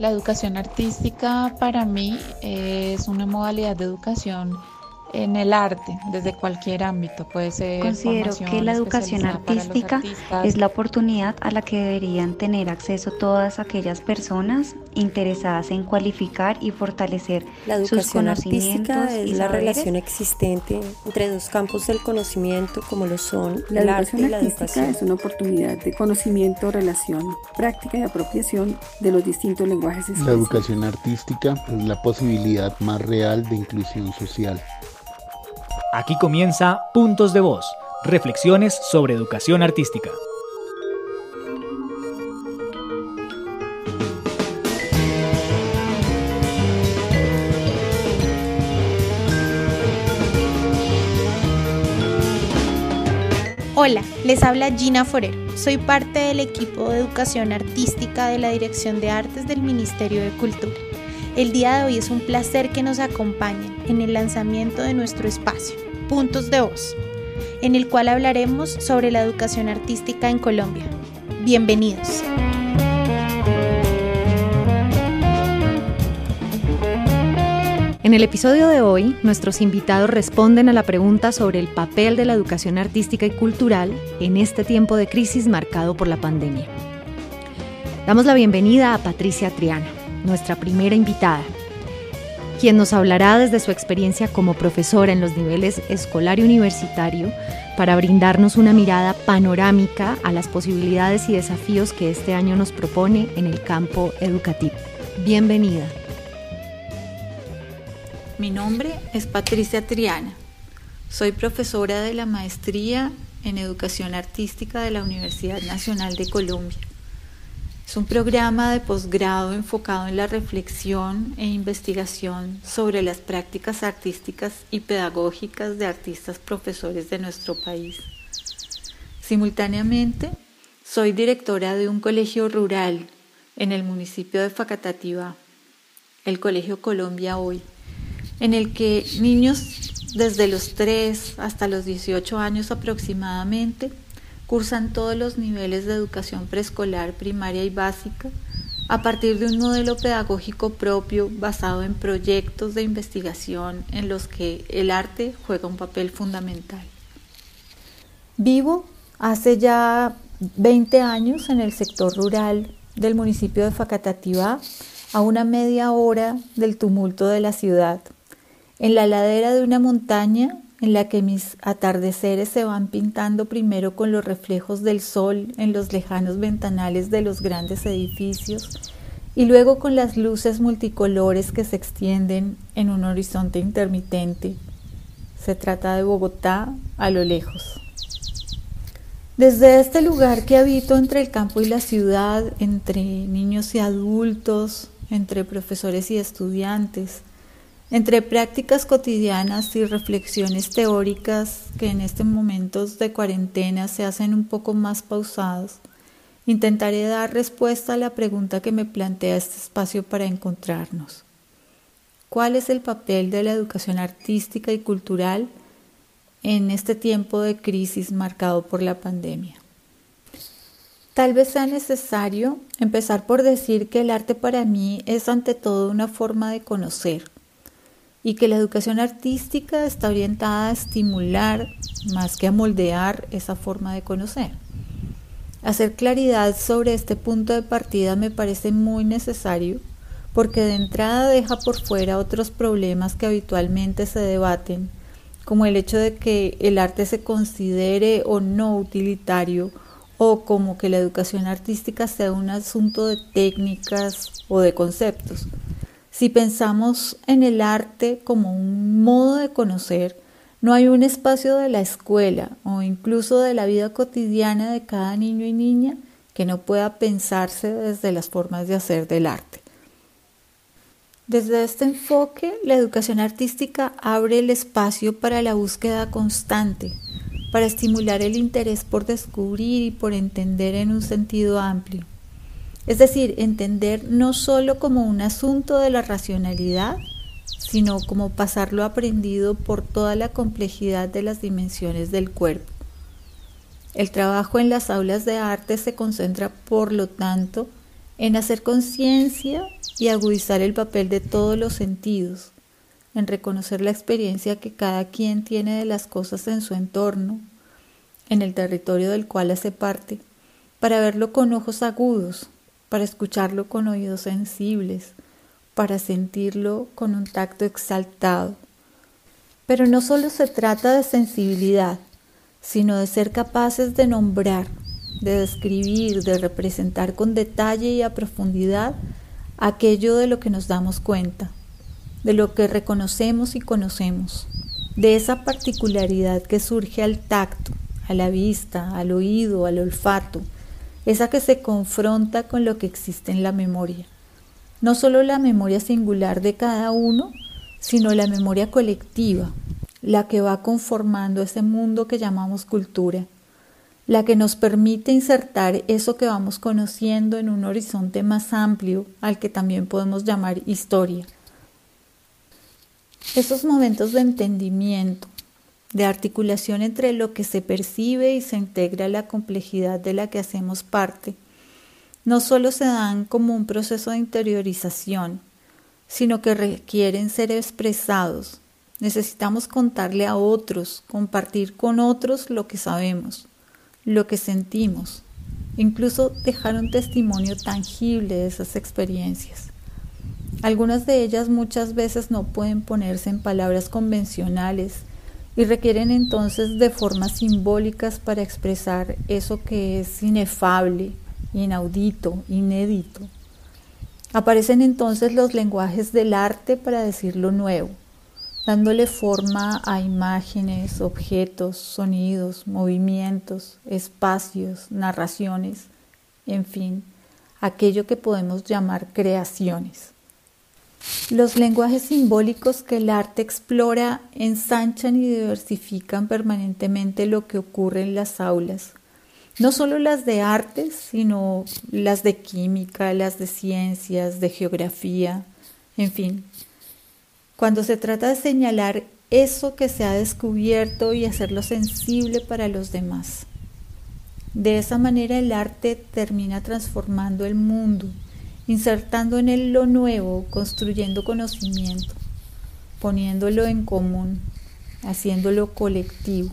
La educación artística para mí es una modalidad de educación en el arte, desde cualquier ámbito, puede ser. Considero que la educación artística es la oportunidad a la que deberían tener acceso todas aquellas personas interesadas en cualificar y fortalecer la sus conocimientos. es la relación existente entre dos campos del conocimiento, como lo son la el educación arte y la artística educación. es una oportunidad de conocimiento, relación, práctica y apropiación de los distintos lenguajes La educación artística es la posibilidad más real de inclusión social. Aquí comienza Puntos de Voz, reflexiones sobre educación artística. Hola, les habla Gina Forero. Soy parte del equipo de educación artística de la Dirección de Artes del Ministerio de Cultura. El día de hoy es un placer que nos acompañen en el lanzamiento de nuestro espacio, Puntos de Voz, en el cual hablaremos sobre la educación artística en Colombia. Bienvenidos. En el episodio de hoy, nuestros invitados responden a la pregunta sobre el papel de la educación artística y cultural en este tiempo de crisis marcado por la pandemia. Damos la bienvenida a Patricia Triana, nuestra primera invitada, quien nos hablará desde su experiencia como profesora en los niveles escolar y universitario para brindarnos una mirada panorámica a las posibilidades y desafíos que este año nos propone en el campo educativo. Bienvenida. Mi nombre es Patricia Triana. Soy profesora de la maestría en Educación Artística de la Universidad Nacional de Colombia. Es un programa de posgrado enfocado en la reflexión e investigación sobre las prácticas artísticas y pedagógicas de artistas profesores de nuestro país. Simultáneamente, soy directora de un colegio rural en el municipio de Facatativá, el Colegio Colombia Hoy en el que niños desde los 3 hasta los 18 años aproximadamente cursan todos los niveles de educación preescolar, primaria y básica a partir de un modelo pedagógico propio basado en proyectos de investigación en los que el arte juega un papel fundamental. Vivo hace ya 20 años en el sector rural del municipio de Facatativá, a una media hora del tumulto de la ciudad en la ladera de una montaña en la que mis atardeceres se van pintando primero con los reflejos del sol en los lejanos ventanales de los grandes edificios y luego con las luces multicolores que se extienden en un horizonte intermitente. Se trata de Bogotá a lo lejos. Desde este lugar que habito entre el campo y la ciudad, entre niños y adultos, entre profesores y estudiantes, entre prácticas cotidianas y reflexiones teóricas que en estos momentos de cuarentena se hacen un poco más pausados, intentaré dar respuesta a la pregunta que me plantea este espacio para encontrarnos. ¿Cuál es el papel de la educación artística y cultural en este tiempo de crisis marcado por la pandemia? Tal vez sea necesario empezar por decir que el arte para mí es ante todo una forma de conocer y que la educación artística está orientada a estimular más que a moldear esa forma de conocer. Hacer claridad sobre este punto de partida me parece muy necesario porque de entrada deja por fuera otros problemas que habitualmente se debaten, como el hecho de que el arte se considere o no utilitario o como que la educación artística sea un asunto de técnicas o de conceptos. Si pensamos en el arte como un modo de conocer, no hay un espacio de la escuela o incluso de la vida cotidiana de cada niño y niña que no pueda pensarse desde las formas de hacer del arte. Desde este enfoque, la educación artística abre el espacio para la búsqueda constante, para estimular el interés por descubrir y por entender en un sentido amplio. Es decir, entender no solo como un asunto de la racionalidad, sino como pasar lo aprendido por toda la complejidad de las dimensiones del cuerpo. El trabajo en las aulas de arte se concentra, por lo tanto, en hacer conciencia y agudizar el papel de todos los sentidos, en reconocer la experiencia que cada quien tiene de las cosas en su entorno, en el territorio del cual hace parte, para verlo con ojos agudos, para escucharlo con oídos sensibles, para sentirlo con un tacto exaltado. Pero no solo se trata de sensibilidad, sino de ser capaces de nombrar, de describir, de representar con detalle y a profundidad aquello de lo que nos damos cuenta, de lo que reconocemos y conocemos, de esa particularidad que surge al tacto, a la vista, al oído, al olfato, esa que se confronta con lo que existe en la memoria. No solo la memoria singular de cada uno, sino la memoria colectiva, la que va conformando ese mundo que llamamos cultura, la que nos permite insertar eso que vamos conociendo en un horizonte más amplio al que también podemos llamar historia. Esos momentos de entendimiento, de articulación entre lo que se percibe y se integra la complejidad de la que hacemos parte, no solo se dan como un proceso de interiorización, sino que requieren ser expresados. Necesitamos contarle a otros, compartir con otros lo que sabemos, lo que sentimos, incluso dejar un testimonio tangible de esas experiencias. Algunas de ellas muchas veces no pueden ponerse en palabras convencionales y requieren entonces de formas simbólicas para expresar eso que es inefable, inaudito, inédito. Aparecen entonces los lenguajes del arte para decir lo nuevo, dándole forma a imágenes, objetos, sonidos, movimientos, espacios, narraciones, en fin, aquello que podemos llamar creaciones. Los lenguajes simbólicos que el arte explora ensanchan y diversifican permanentemente lo que ocurre en las aulas, no solo las de artes, sino las de química, las de ciencias, de geografía, en fin. Cuando se trata de señalar eso que se ha descubierto y hacerlo sensible para los demás. De esa manera el arte termina transformando el mundo insertando en él lo nuevo, construyendo conocimiento, poniéndolo en común, haciéndolo colectivo,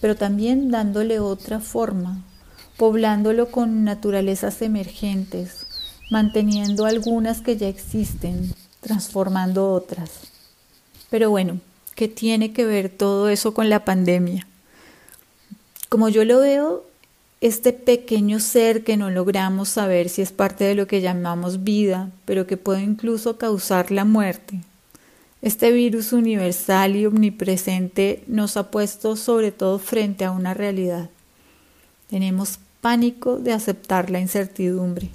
pero también dándole otra forma, poblándolo con naturalezas emergentes, manteniendo algunas que ya existen, transformando otras. Pero bueno, ¿qué tiene que ver todo eso con la pandemia? Como yo lo veo, este pequeño ser que no logramos saber si es parte de lo que llamamos vida, pero que puede incluso causar la muerte. Este virus universal y omnipresente nos ha puesto sobre todo frente a una realidad. Tenemos pánico de aceptar la incertidumbre.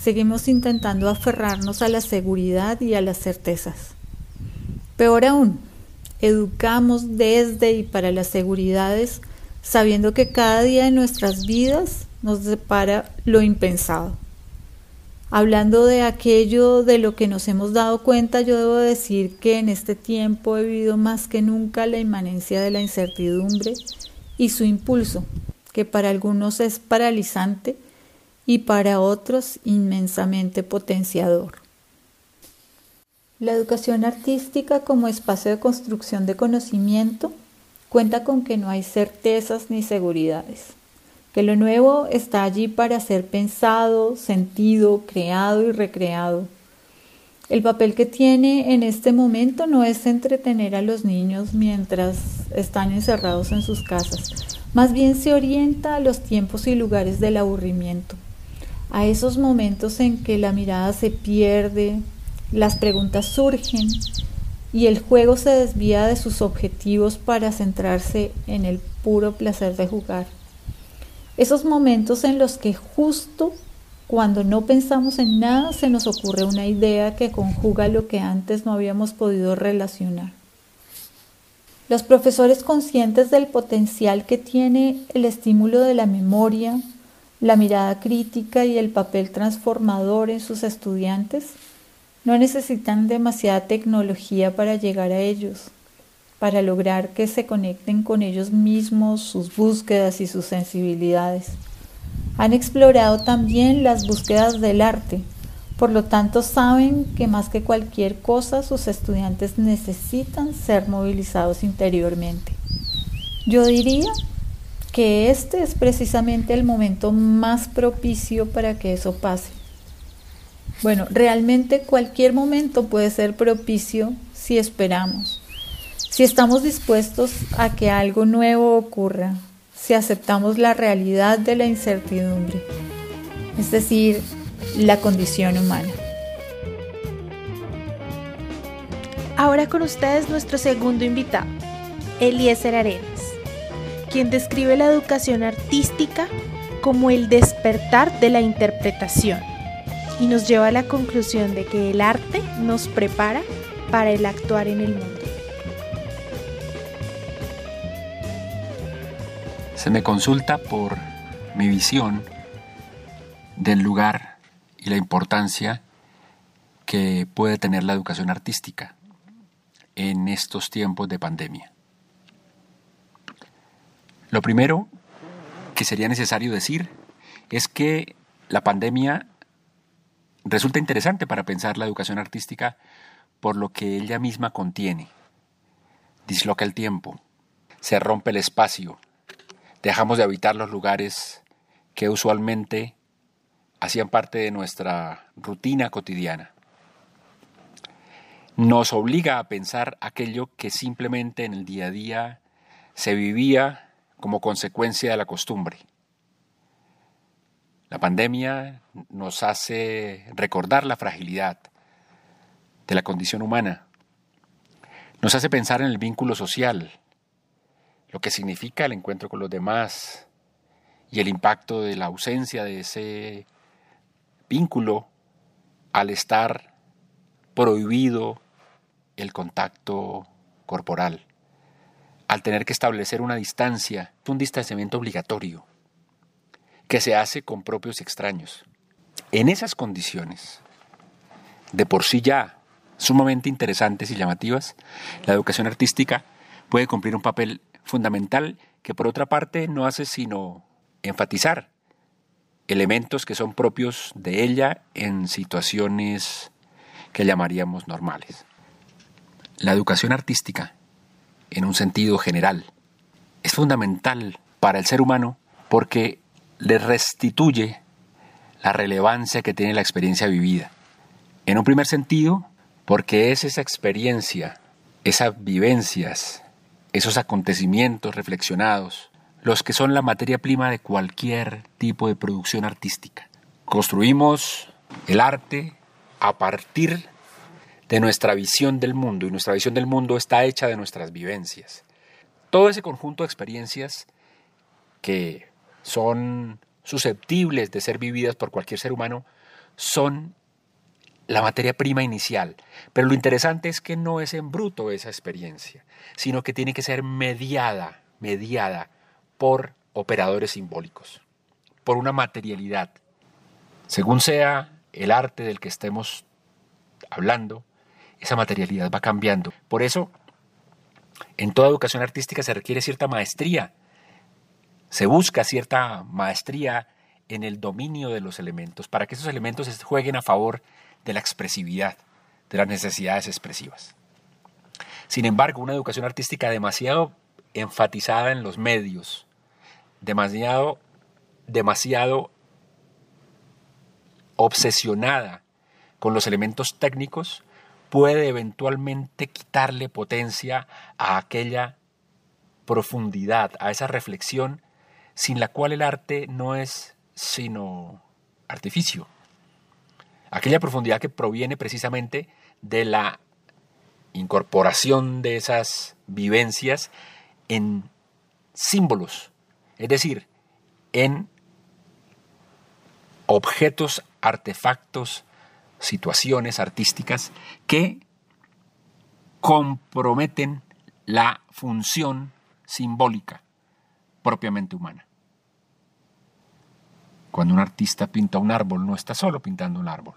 Seguimos intentando aferrarnos a la seguridad y a las certezas. Peor aún, educamos desde y para las seguridades sabiendo que cada día de nuestras vidas nos depara lo impensado. Hablando de aquello de lo que nos hemos dado cuenta, yo debo decir que en este tiempo he vivido más que nunca la inmanencia de la incertidumbre y su impulso, que para algunos es paralizante y para otros inmensamente potenciador. La educación artística como espacio de construcción de conocimiento cuenta con que no hay certezas ni seguridades, que lo nuevo está allí para ser pensado, sentido, creado y recreado. El papel que tiene en este momento no es entretener a los niños mientras están encerrados en sus casas, más bien se orienta a los tiempos y lugares del aburrimiento, a esos momentos en que la mirada se pierde, las preguntas surgen y el juego se desvía de sus objetivos para centrarse en el puro placer de jugar. Esos momentos en los que justo cuando no pensamos en nada se nos ocurre una idea que conjuga lo que antes no habíamos podido relacionar. Los profesores conscientes del potencial que tiene el estímulo de la memoria, la mirada crítica y el papel transformador en sus estudiantes no necesitan demasiada tecnología para llegar a ellos, para lograr que se conecten con ellos mismos, sus búsquedas y sus sensibilidades. Han explorado también las búsquedas del arte, Por lo tanto, saben que más que cualquier cosa sus estudiantes necesitan ser movilizados interiormente. Yo diría que este es precisamente el momento más propicio para que eso pase. Bueno, realmente cualquier momento puede ser propicio si esperamos, si estamos dispuestos a que algo nuevo ocurra, si aceptamos la realidad de la incertidumbre, es decir, la condición humana. Ahora con ustedes nuestro segundo invitado, Eliezer Arenas, quien describe la educación artística como el despertar de la interpretación y nos lleva a la conclusión de que el arte nos prepara para el actuar en el mundo. Se me consulta por mi visión del lugar y la importancia que puede tener la educación artística en estos tiempos de pandemia. Lo primero que sería necesario decir es que la pandemia resulta interesante para pensar la educación artística por lo que ella misma contiene. Disloca el tiempo, se rompe el espacio, dejamos de habitar los lugares que usualmente hacían parte de nuestra rutina cotidiana. Nos obliga a pensar aquello que simplemente en el día a día se vivía como consecuencia de la costumbre. La pandemia nos hace recordar la fragilidad de la condición humana. Nos hace pensar en el vínculo social, lo que significa el encuentro con los demás y el impacto de la ausencia de ese vínculo al estar prohibido el contacto corporal, al tener que establecer una distancia, un distanciamiento obligatorio, que se hace con propios extraños. En esas condiciones, de por sí ya sumamente interesantes y llamativas, la educación artística puede cumplir un papel fundamental que por otra parte no hace sino enfatizar elementos que son propios de ella en situaciones que llamaríamos normales. La educación artística, en un sentido general, es fundamental para el ser humano porque le restituye la relevancia que tiene la experiencia vivida. En un primer sentido, porque es esa experiencia, esas vivencias, esos acontecimientos reflexionados, los que son la materia prima de cualquier tipo de producción artística. Construimos el arte a partir de nuestra visión del mundo y nuestra visión del mundo está hecha de nuestras vivencias. Todo ese conjunto de experiencias que son susceptibles de ser vividas por cualquier ser humano son la materia prima inicial. Pero lo interesante es que no es en bruto esa experiencia, sino que tiene que ser mediada, mediada por operadores simbólicos, por una materialidad. Según sea el arte del que estemos hablando, esa materialidad va cambiando. Por eso, en toda educación artística se requiere cierta maestría, se busca cierta maestría en el dominio de los elementos, para que esos elementos jueguen a favor de la expresividad, de las necesidades expresivas. Sin embargo, una educación artística demasiado enfatizada en los medios, demasiado, demasiado obsesionada con los elementos técnicos, puede eventualmente quitarle potencia a aquella profundidad, a esa reflexión sin la cual el arte no es sino artificio. Aquella profundidad que proviene precisamente de la incorporación de esas vivencias en símbolos, es decir, en objetos, artefactos, situaciones artísticas que comprometen la función simbólica propiamente humana. Cuando un artista pinta un árbol, no está solo pintando un árbol.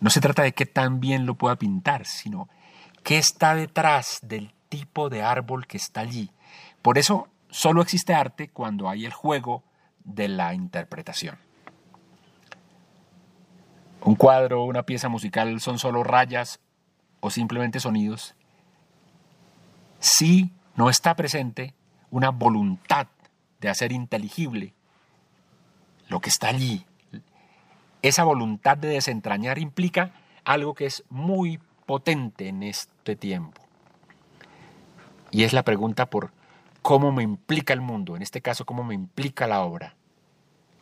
No se trata de que tan bien lo pueda pintar, sino qué está detrás del tipo de árbol que está allí. Por eso solo existe arte cuando hay el juego de la interpretación. un cuadro, una pieza musical son solo rayas o simplemente sonidos, si no está presente una voluntad de hacer inteligible lo que está allí. Esa voluntad de desentrañar implica algo que es muy potente en este tiempo. Y es la pregunta por cómo me implica el mundo, en este caso cómo me implica la obra,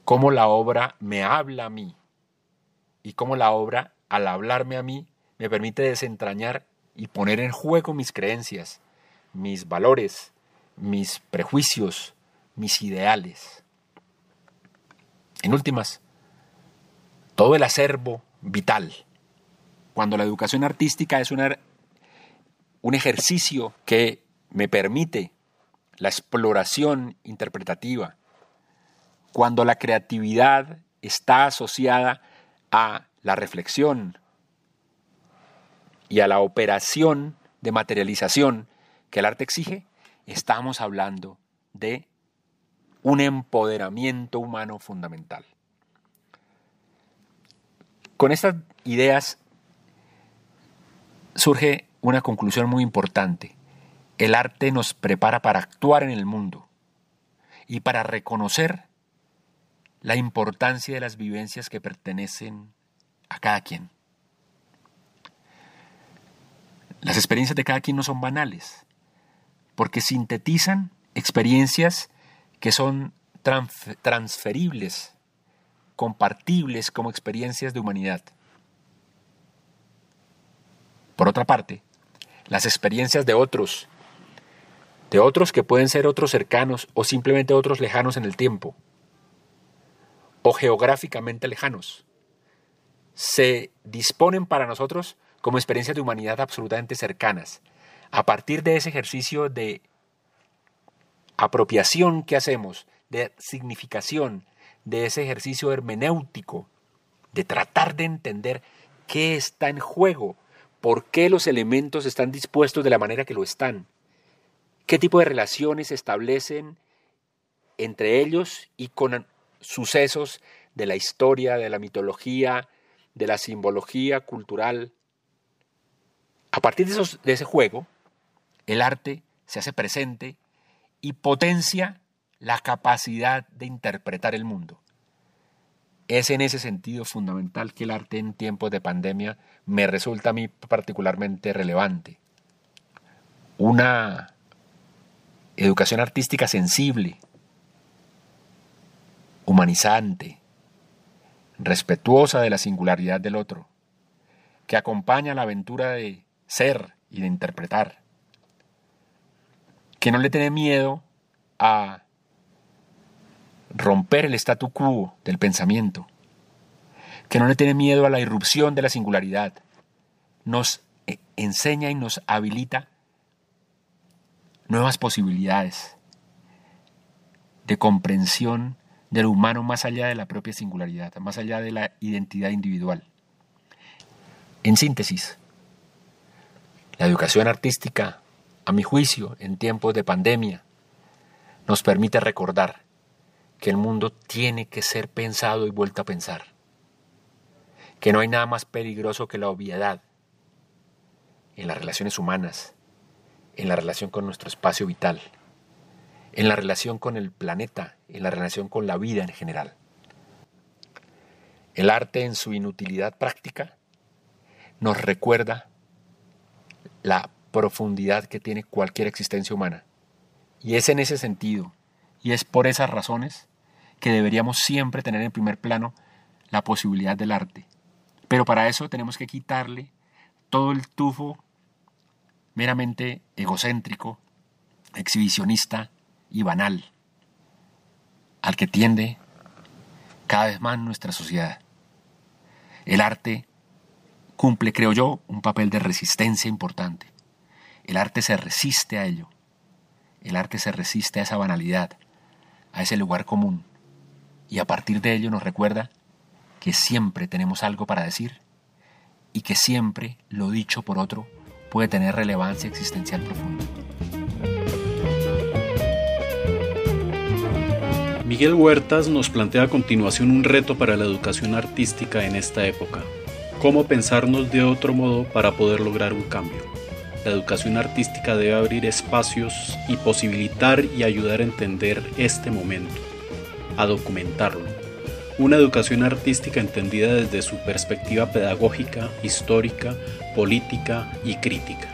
cómo la obra me habla a mí y cómo la obra, al hablarme a mí, me permite desentrañar y poner en juego mis creencias, mis valores, mis prejuicios, mis ideales. En últimas, todo el acervo vital, cuando la educación artística es un ejercicio que me permite la exploración interpretativa, cuando la creatividad está asociada a la reflexión y a la operación de materialización que el arte exige, estamos hablando de un empoderamiento humano fundamental. Con estas ideas surge una conclusión muy importante. El arte nos prepara para actuar en el mundo y para reconocer la importancia de las vivencias que pertenecen a cada quien. Las experiencias de cada quien no son banales, porque sintetizan experiencias que son transferibles, compartibles como experiencias de humanidad. Por otra parte, las experiencias de otros, de otros que pueden ser otros cercanos o simplemente otros lejanos en el tiempo, o geográficamente lejanos, se disponen para nosotros como experiencias de humanidad absolutamente cercanas, a partir de ese ejercicio de apropiación que hacemos, de significación, de ese ejercicio hermenéutico, de tratar de entender qué está en juego, por qué los elementos están dispuestos de la manera que lo están, qué tipo de relaciones se establecen entre ellos y con sucesos de la historia, de la mitología, de la simbología cultural, a partir de, de ese juego, el arte se hace presente y potencia la capacidad de interpretar el mundo. Es en ese sentido fundamental que el arte en tiempos de pandemia me resulta a mí particularmente relevante. Una educación artística sensible, humanizante, respetuosa de la singularidad del otro, que acompaña la aventura de ser y de interpretar, que no le tiene miedo a romper el statu quo del pensamiento, que no le tiene miedo a la irrupción de la singularidad, nos eh, enseña y nos habilita nuevas posibilidades de comprensión del humano más allá de la propia singularidad, más allá de la identidad individual. En síntesis, la educación artística, a mi juicio, en tiempos de pandemia, nos permite recordar que el mundo tiene que ser pensado y vuelto a pensar, que no hay nada más peligroso que la obviedad en las relaciones humanas, en la relación con nuestro espacio vital, en la relación con el planeta, en la relación con la vida en general. El arte en su inutilidad práctica nos recuerda la profundidad que tiene cualquier existencia humana. Y es en ese sentido, y es por esas razones, que deberíamos siempre tener en primer plano la posibilidad del arte. Pero para eso tenemos que quitarle todo el tufo meramente egocéntrico, exhibicionista y banal al que tiende cada vez más nuestra sociedad. El arte cumple, creo yo, un papel de resistencia importante. El arte se resiste a ello. El arte se resiste a esa banalidad, a ese lugar común. Y a partir de ello nos recuerda que siempre tenemos algo para decir y que siempre lo dicho por otro puede tener relevancia existencial profunda. Miguel Huertas nos plantea a continuación un reto para la educación artística en esta época. ¿Cómo pensarnos de otro modo para poder lograr un cambio? La educación artística debe abrir espacios y posibilitar y ayudar a entender este momento, a documentarlo. Una educación artística entendida desde su perspectiva pedagógica, histórica, política y crítica.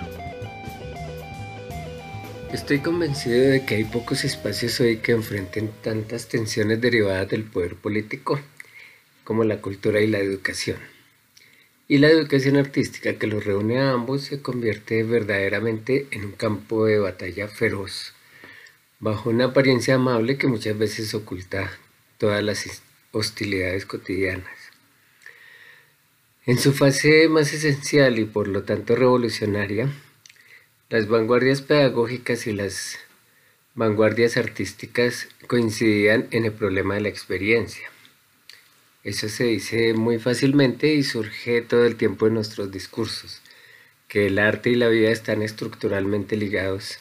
Estoy convencido de que hay pocos espacios hoy que enfrenten tantas tensiones derivadas del poder político como la cultura y la educación. Y la educación artística que los reúne a ambos se convierte verdaderamente en un campo de batalla feroz, bajo una apariencia amable que muchas veces oculta todas las hostilidades cotidianas. En su fase más esencial y por lo tanto revolucionaria, las vanguardias pedagógicas y las vanguardias artísticas coincidían en el problema de la experiencia. Eso se dice muy fácilmente y surge todo el tiempo en nuestros discursos, que el arte y la vida están estructuralmente ligados,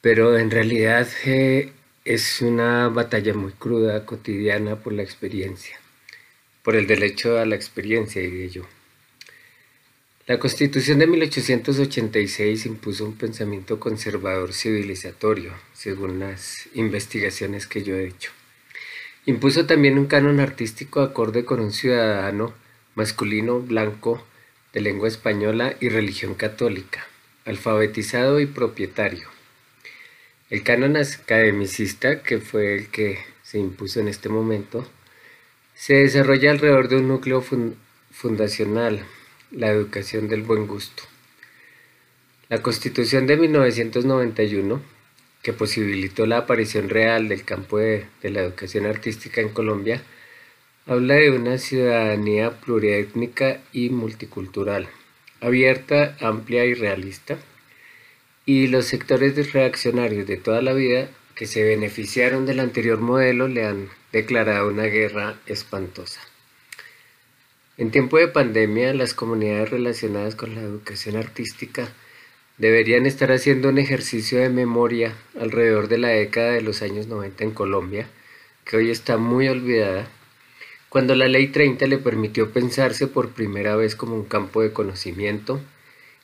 pero en realidad eh, es una batalla muy cruda, cotidiana por la experiencia, por el derecho a la experiencia, y yo. La Constitución de 1886 impuso un pensamiento conservador civilizatorio, según las investigaciones que yo he hecho. Impuso también un canon artístico acorde con un ciudadano masculino blanco de lengua española y religión católica, alfabetizado y propietario. El canon academicista, que fue el que se impuso en este momento, se desarrolla alrededor de un núcleo fundacional la educación del buen gusto. La Constitución de 1991, que posibilitó la aparición real del campo de, la educación artística en Colombia, habla de una ciudadanía pluriétnica y multicultural, abierta, amplia y realista, y los sectores reaccionarios de toda la vida que se beneficiaron del anterior modelo le han declarado una guerra espantosa. En tiempo de pandemia, las comunidades relacionadas con la educación artística deberían estar haciendo un ejercicio de memoria alrededor de la década de los años 90 en Colombia, que hoy está muy olvidada, cuando la Ley 30 le permitió pensarse por primera vez como un campo de conocimiento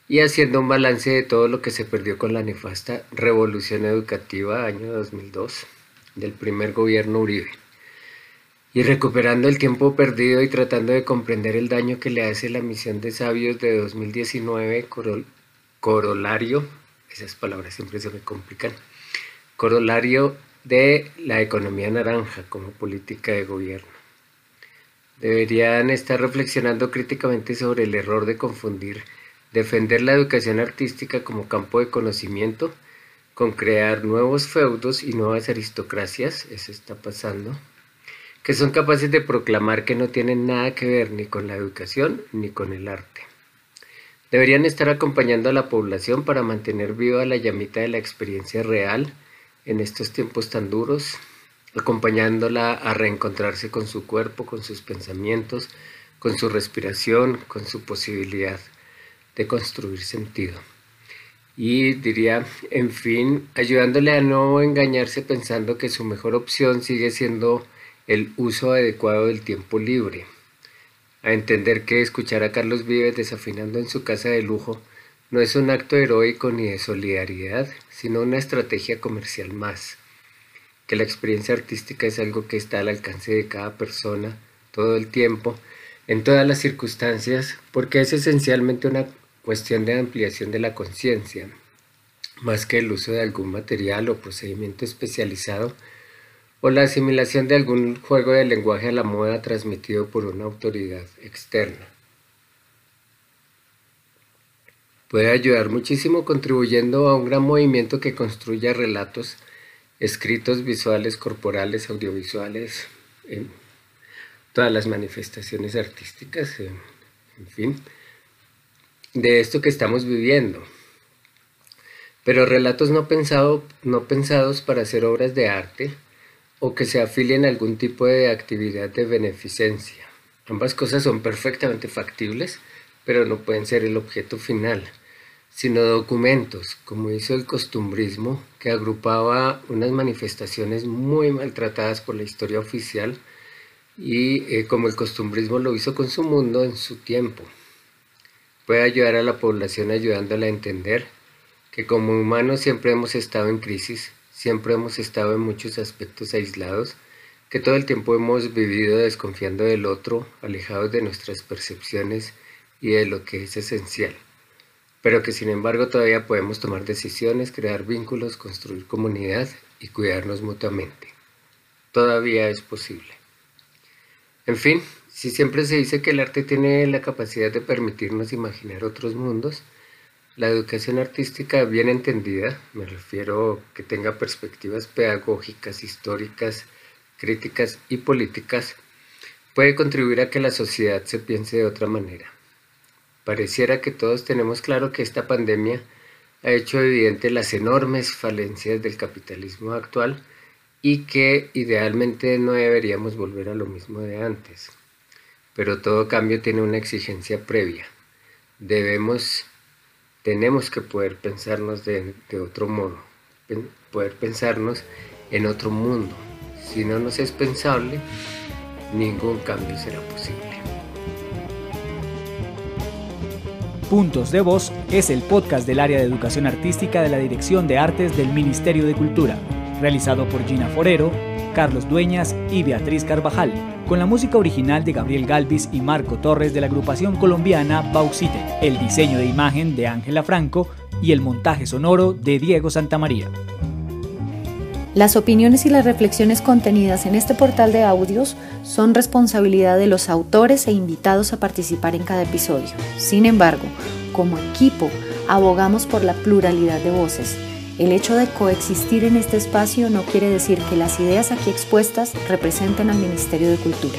y haciendo un balance de todo lo que se perdió con la nefasta revolución educativa año 2002 del primer gobierno Uribe. Y recuperando el tiempo perdido y tratando de comprender el daño que le hace la misión de sabios de 2019, corolario, esas palabras siempre se me complican, corolario de la economía naranja como política de gobierno. Deberían estar reflexionando críticamente sobre el error de confundir defender la educación artística como campo de conocimiento con crear nuevos feudos y nuevas aristocracias, eso está pasando, que son capaces de proclamar que no tienen nada que ver ni con la educación ni con el arte. Deberían estar acompañando a la población para mantener viva la llamita de la experiencia real en estos tiempos tan duros, acompañándola a reencontrarse con su cuerpo, con sus pensamientos, con su respiración, con su posibilidad de construir sentido. Y diría, en fin, ayudándole a no engañarse pensando que su mejor opción sigue siendo el uso adecuado del tiempo libre, a entender que escuchar a Carlos Vives desafinando en su casa de lujo no es un acto heroico ni de solidaridad, sino una estrategia comercial más, que la experiencia artística es algo que está al alcance de cada persona todo el tiempo, en todas las circunstancias, porque es esencialmente una cuestión de ampliación de la conciencia, más que el uso de algún material o procedimiento especializado o la asimilación de algún juego de lenguaje a la moda transmitido por una autoridad externa. Puede ayudar muchísimo contribuyendo a un gran movimiento que construya relatos escritos, visuales, corporales, audiovisuales, en todas las manifestaciones artísticas, en, fin, de esto que estamos viviendo. Pero relatos no, pensado, no pensados para hacer obras de arte, o que se afilien a algún tipo de actividad de beneficencia. Ambas cosas son perfectamente factibles, pero no pueden ser el objeto final. sino documentos, como hizo el costumbrismo, que agrupaba unas manifestaciones muy maltratadas por la historia oficial y eh, como el costumbrismo lo hizo con su mundo en su tiempo. Puede ayudar a la población ayudándola a entender que como humanos siempre hemos estado en crisis, siempre hemos estado en muchos aspectos aislados, que todo el tiempo hemos vivido desconfiando del otro, alejados de nuestras percepciones y de lo que es esencial, pero que sin embargo todavía podemos tomar decisiones, crear vínculos, construir comunidad y cuidarnos mutuamente. Todavía es posible. En fin, si siempre se dice que el arte tiene la capacidad de permitirnos imaginar otros mundos, la educación artística bien entendida, me refiero que tenga perspectivas pedagógicas, históricas, críticas y políticas, puede contribuir a que la sociedad se piense de otra manera. Pareciera que todos tenemos claro que esta pandemia ha hecho evidente las enormes falencias del capitalismo actual y que idealmente no deberíamos volver a lo mismo de antes. Pero todo cambio tiene una exigencia previa. Debemos, tenemos que poder pensarnos de, otro modo, poder pensarnos en otro mundo. Si no nos es pensable, ningún cambio será posible. Puntos de Voz es el podcast del área de educación artística de la Dirección de Artes del Ministerio de Cultura, realizado por Gina Forero, Carlos Dueñas y Beatriz Carvajal, con la música original de Gabriel Galvis y Marco Torres de la agrupación colombiana Bauxite, el diseño de imagen de Ángela Franco y el montaje sonoro de Diego Santamaría. Las opiniones y las reflexiones contenidas en este portal de audios son responsabilidad de los autores e invitados a participar en cada episodio. Sin embargo, como equipo, abogamos por la pluralidad de voces. El hecho de coexistir en este espacio no quiere decir que las ideas aquí expuestas representen al Ministerio de Cultura.